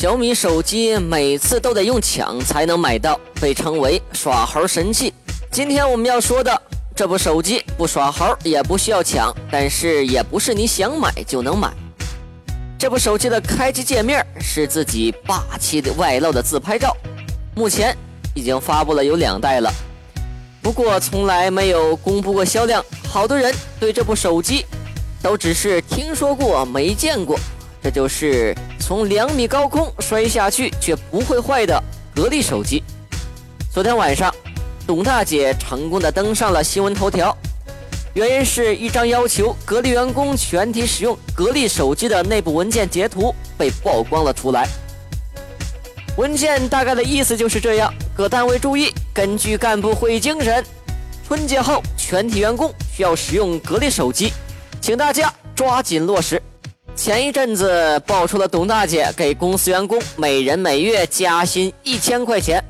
小米手机每次都得用抢才能买到，被称为耍猴神器。今天我们要说的这部手机不耍猴，也不需要抢，但是也不是你想买就能买。这部手机的开机界面是自己霸气的外露的自拍照，目前已经发布了有两代了，不过从来没有公布过销量。好多人对这部手机都只是听说过没见过，这就是从两米高空摔下去却不会坏的格力手机。昨天晚上。董大姐成功的登上了新闻头条，原因是一张要求格力员工全体使用格力手机的内部文件截图被曝光了出来。文件大概的意思就是这样：各单位注意，根据干部会议精神，春节后全体员工需要使用格力手机，请大家抓紧落实。前一阵子爆出了董大姐给公司员工每人每月加薪一千块钱。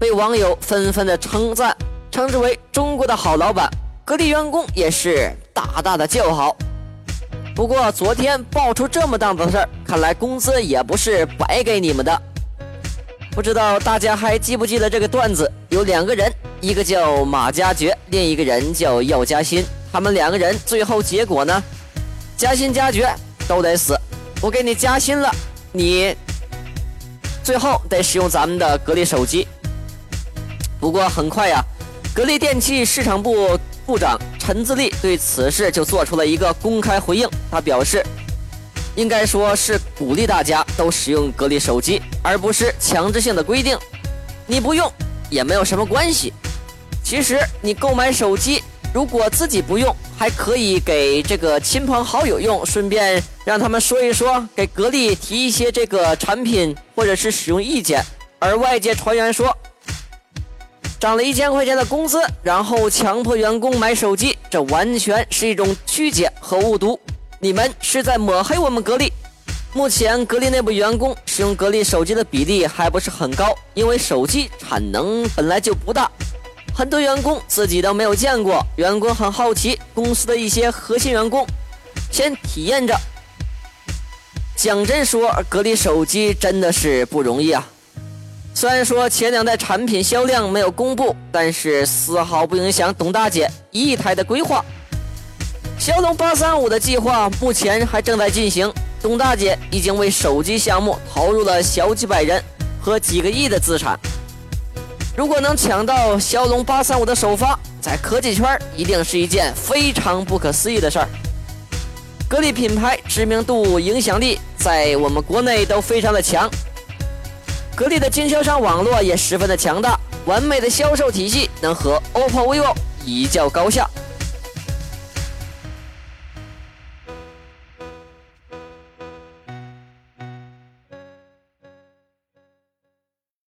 被网友纷纷的称赞，称之为中国的好老板。格力员工也是大大的叫好。不过昨天爆出这么大的事儿，看来工资也不是白给你们的。不知道大家还记不记得这个段子？有两个人，一个叫马加爵，另一个人叫药加薪。他们两个人最后结果呢？加薪加爵都得死。我给你加薪了，你最后得使用咱们的格力手机。不过很快呀，格力电器市场部部长陈自立对此事就做出了一个公开回应。他表示，应该说是鼓励大家都使用格力手机，而不是强制性的规定。你不用也没有什么关系。其实你购买手机，如果自己不用，还可以给这个亲朋好友用，顺便让他们说一说，给格力提一些这个产品或者是使用意见。而外界传言说。涨了一千块钱的工资，然后强迫员工买手机，这完全是一种曲解和误读。你们是在抹黑我们格力。目前格力内部员工使用格力手机的比例还不是很高，因为手机产能本来就不大，很多员工自己都没有见过。员工很好奇，公司的一些核心员工先体验着。讲真说，格力手机真的是不容易啊。虽然说前两代产品销量没有公布，但是丝毫不影响董大姐一台的规划。骁龙八三五的计划目前还正在进行，董大姐已经为手机项目投入了小几百人和几个亿的资产。如果能抢到骁龙八三五的首发，在科技圈一定是一件非常不可思议的事儿。格力品牌知名度、影响力在我们国内都非常的强。格力的经销商网络也十分的强大，完美的销售体系能和 OPPO、vivo 一较高下。